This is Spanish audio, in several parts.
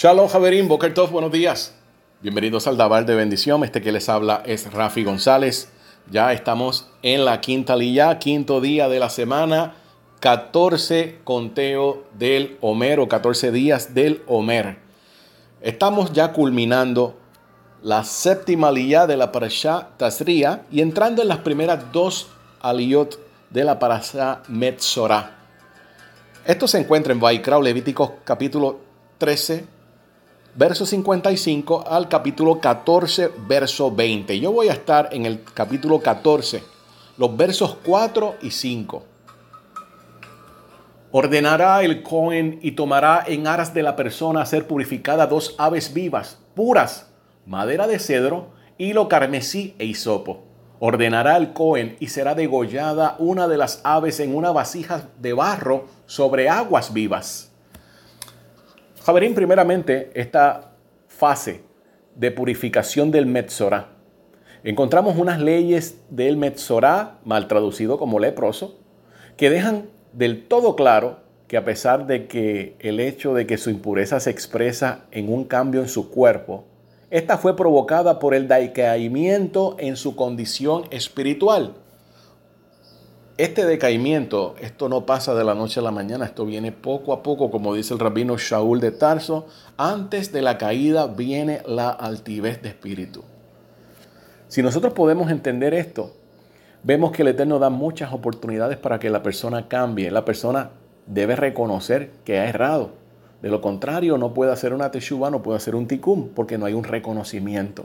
Shalom Javerín, Boker Tov, buenos días. Bienvenidos al Dabar de Bendición. Este que les habla es Rafi González. Ya estamos en la quinta lilla, quinto día de la semana, 14 conteo del Homer o 14 días del Homer. Estamos ya culminando la séptima lilla de la Parashá Tazria y entrando en las primeras dos aliyot de la Parashá Metzorah. Esto se encuentra en Vaikra, Levíticos capítulo 13, verso 55 al capítulo 14, verso 20. Yo voy a estar en el capítulo 14, los versos 4 y 5. Ordenará el Cohen y tomará en aras de la persona ser purificada dos aves vivas, puras, madera de cedro, hilo carmesí e hisopo. Ordenará el Cohen y será degollada una de las aves en una vasija de barro sobre aguas vivas. Javerín, primeramente, esta fase de purificación del Metzorah. Encontramos unas leyes del Metzorah, mal traducido como leproso, que dejan del todo claro que a pesar de que el hecho de que su impureza se expresa en un cambio en su cuerpo, esta fue provocada por el decaimiento en su condición espiritual. Este decaimiento, esto no pasa de la noche a la mañana, esto viene poco a poco, como dice el rabino Shaul de Tarso, antes de la caída viene la altivez de espíritu. Si nosotros podemos entender esto, vemos que el Eterno da muchas oportunidades para que la persona cambie. La persona debe reconocer que ha errado. De lo contrario, no puede hacer una teshuva, no puede hacer un tikkun, porque no hay un reconocimiento.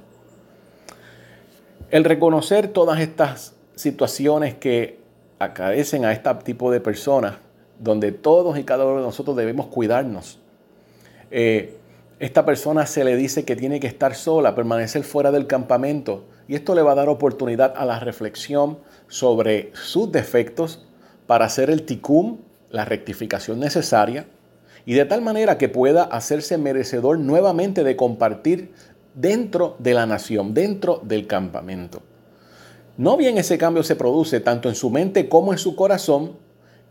El reconocer todas estas situaciones que acaecen a este tipo de personas, donde todos y cada uno de nosotros debemos cuidarnos. Eh, esta persona se le dice que tiene que estar sola, permanecer fuera del campamento, y esto le va a dar oportunidad a la reflexión sobre sus defectos para hacer el ticum, la rectificación necesaria, y de tal manera que pueda hacerse merecedor nuevamente de compartir dentro de la nación, dentro del campamento. No bien ese cambio se produce tanto en su mente como en su corazón,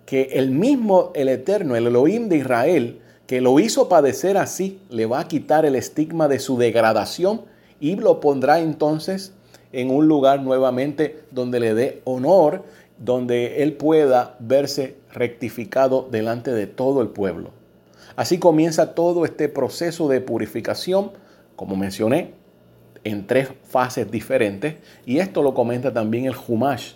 que el mismo, el eterno, el Elohim de Israel, que lo hizo padecer así, le va a quitar el estigma de su degradación y lo pondrá entonces en un lugar nuevamente donde le dé honor, donde él pueda verse rectificado delante de todo el pueblo. Así comienza todo este proceso de purificación, como mencioné, en tres fases diferentes y esto lo comenta también el Humash.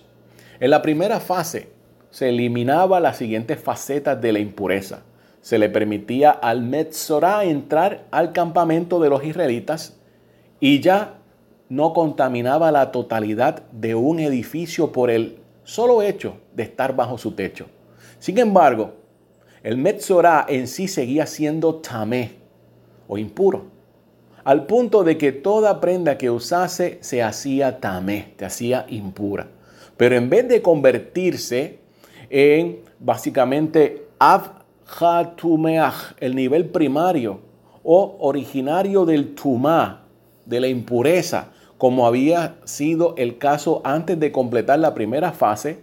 En la primera fase se eliminaba las siguientes facetas de la impureza. Se le permitía al Metzorah entrar al campamento de los israelitas y ya no contaminaba la totalidad de un edificio por el solo hecho de estar bajo su techo. Sin embargo, el Metzorah en sí seguía siendo tamé o impuro al punto de que toda prenda que usase se hacía tamé, se hacía impura. Pero en vez de convertirse en básicamente Avhatumeach, el nivel primario o originario del tumá, de la impureza, como había sido el caso antes de completar la primera fase,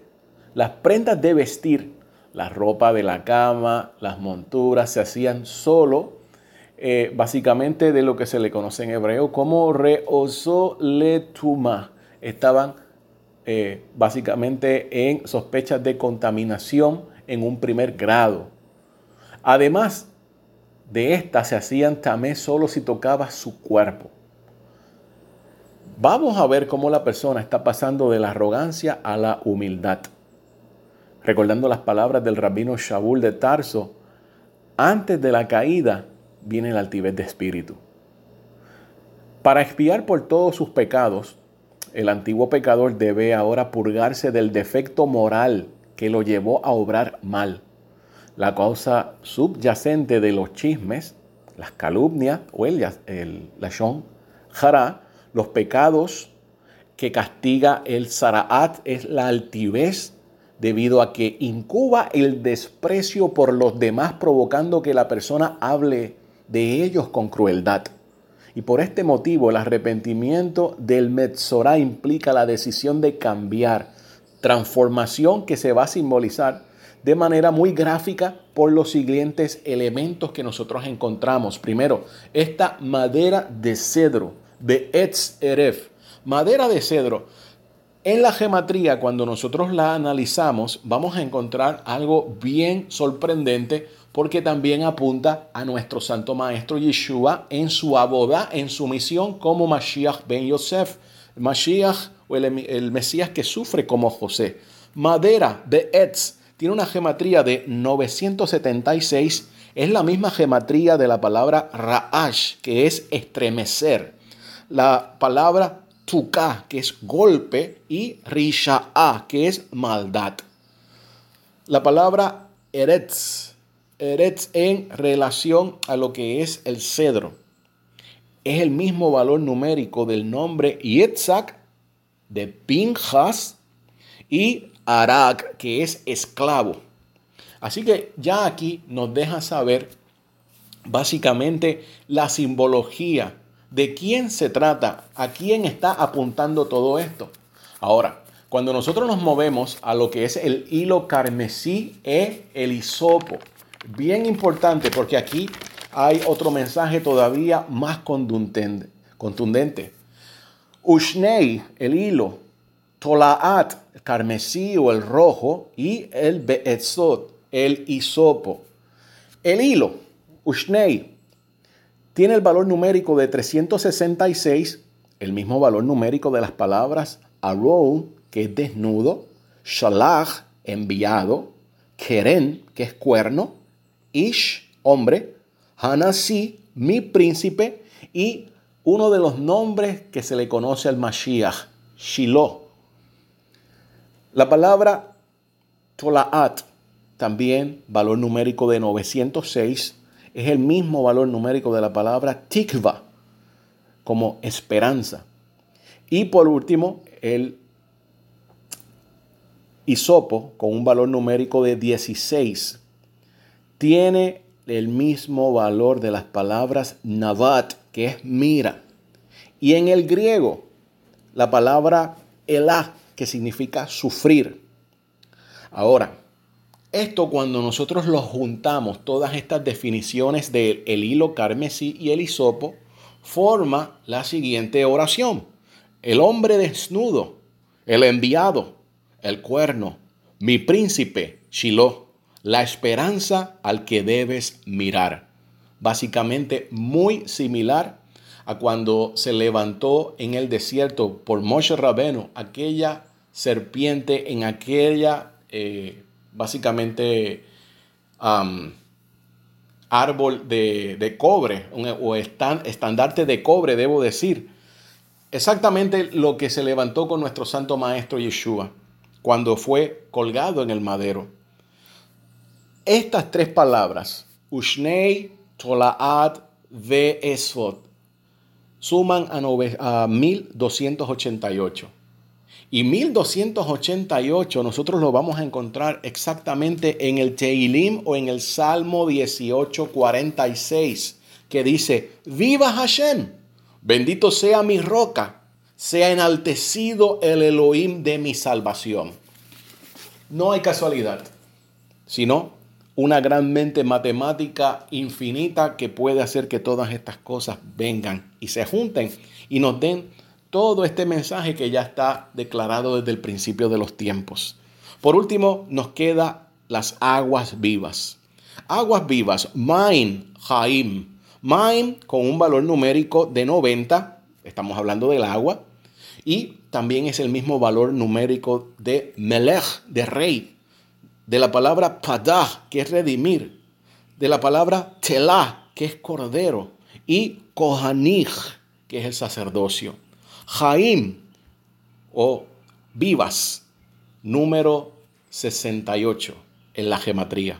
las prendas de vestir, la ropa de la cama, las monturas se hacían solo eh, básicamente de lo que se le conoce en hebreo como reoso letuma. Estaban eh, básicamente en sospechas de contaminación en un primer grado. Además de estas se hacían tamé solo si tocaba su cuerpo. Vamos a ver cómo la persona está pasando de la arrogancia a la humildad. Recordando las palabras del rabino Shaul de Tarso, antes de la caída, viene la altivez de espíritu. Para expiar por todos sus pecados, el antiguo pecador debe ahora purgarse del defecto moral que lo llevó a obrar mal. La causa subyacente de los chismes, las calumnias o el, el lashon jara, los pecados que castiga el saraat es la altivez debido a que incuba el desprecio por los demás provocando que la persona hable de ellos con crueldad. Y por este motivo el arrepentimiento del Metzorah implica la decisión de cambiar, transformación que se va a simbolizar de manera muy gráfica por los siguientes elementos que nosotros encontramos. Primero, esta madera de cedro, de Etz Eref. Madera de cedro. En la gematría, cuando nosotros la analizamos, vamos a encontrar algo bien sorprendente porque también apunta a nuestro santo maestro Yeshua en su aboda, en su misión como Mashiach ben Yosef. Mashiach o el, Mesías que sufre como José. Madera de Etz tiene una gematría de 976. Es la misma gematría de la palabra Ra'ash, que es estremecer. La palabra Tuká, que es golpe, y Risha'a, que es maldad. La palabra Eretz, En relación a lo que es el cedro, es el mismo valor numérico del nombre Yitzhak de Pinjas y Arak, que es esclavo. Así que ya aquí nos deja saber básicamente la simbología de quién se trata, a quién está apuntando todo esto. Ahora, cuando nosotros nos movemos a lo que es el hilo carmesí e el hisopo, bien importante porque aquí hay otro mensaje todavía más contundente. Ushnei, el hilo, Tolaat, el carmesí o el rojo, y el Beetzot, el hisopo. El hilo, Ushnei, tiene el valor numérico de 366, el mismo valor numérico de las palabras Arou, que es desnudo, Shalach, enviado, Keren, que es cuerno, Ish, hombre, Hanasi, mi príncipe, y uno de los nombres que se le conoce al Mashiach, Shiloh. La palabra Tolaat, también valor numérico de 906, es el mismo valor numérico de la palabra Tikva, como esperanza. Y por último, el hisopo, con un valor numérico de 16, tiene el mismo valor de las palabras Navat, que es mira. Y en el griego, la palabra Elah, que significa sufrir. Ahora, esto cuando nosotros lo juntamos, todas estas definiciones del hilo carmesí y el hisopo, forma la siguiente oración. El hombre desnudo, el enviado, el cuerno, mi príncipe, Shiloh, la esperanza al que debes mirar. Básicamente muy similar a cuando se levantó en el desierto por Moshe Rabeno aquella serpiente en aquella, eh, básicamente, árbol de, cobre, o estandarte de cobre, debo decir. Exactamente lo que se levantó con nuestro santo maestro Yeshua cuando fue colgado en el madero. Estas tres palabras, Ushnei, Tolaad, Ve Esfot, suman a, a 1288. Y 1288 nosotros lo vamos a encontrar exactamente en el Teilim o en el Salmo 1846, que dice, viva Hashem, bendito sea mi roca, sea enaltecido el Elohim de mi salvación. No hay casualidad, sino una gran mente matemática infinita que puede hacer que todas estas cosas vengan y se junten y nos den todo este mensaje que ya está declarado desde el principio de los tiempos. Por último, nos queda las aguas vivas. Aguas vivas, Main Haim. Main con un valor numérico de 90, estamos hablando del agua, y también es el mismo valor numérico de Melech, de rey, de la palabra padah, que es redimir, de la palabra telah, que es cordero, y kohanich, que es el sacerdocio. Jaim o vivas, número 68 en la gematría.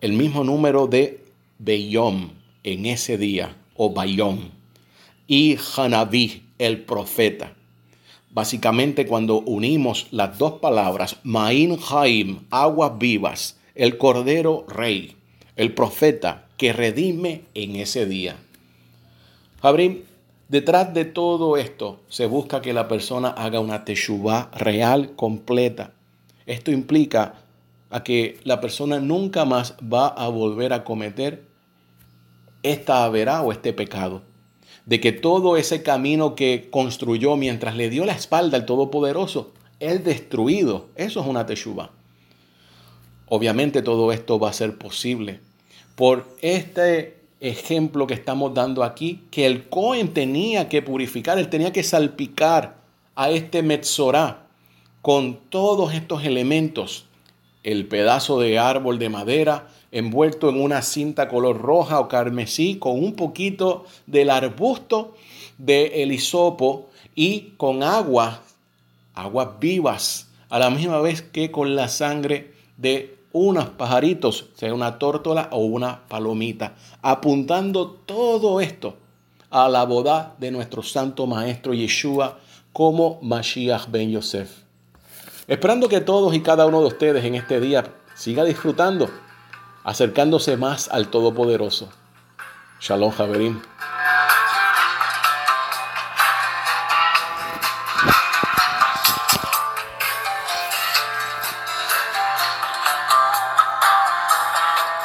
El mismo número de Beyom en ese día, o Bayom. Y Hanaví, el profeta. Básicamente cuando unimos las dos palabras, Main Jaim, aguas vivas, el Cordero Rey, el profeta que redime en ese día. Fabrín, detrás de todo esto se busca que la persona haga una teshuvah real, completa. Esto implica a que la persona nunca más va a volver a cometer esta verá o este pecado. De que todo ese camino que construyó mientras le dio la espalda al Todopoderoso, es destruido. Eso es una teshuva. Obviamente todo esto va a ser posible por este ejemplo que estamos dando aquí, que el Cohen tenía que purificar, él tenía que salpicar a este Metzorá con todos estos elementos. El pedazo de árbol de madera, envuelto en una cinta color roja o carmesí con un poquito del arbusto de el hisopo y con agua, aguas vivas, a la misma vez que con la sangre de unos pajaritos, sea una tórtola o una palomita, apuntando todo esto a la boda de nuestro santo maestro Yeshua como Mashiach ben Yosef. Esperando que todos y cada uno de ustedes en este día siga disfrutando acercándose más al Todopoderoso. Shalom, Javerim.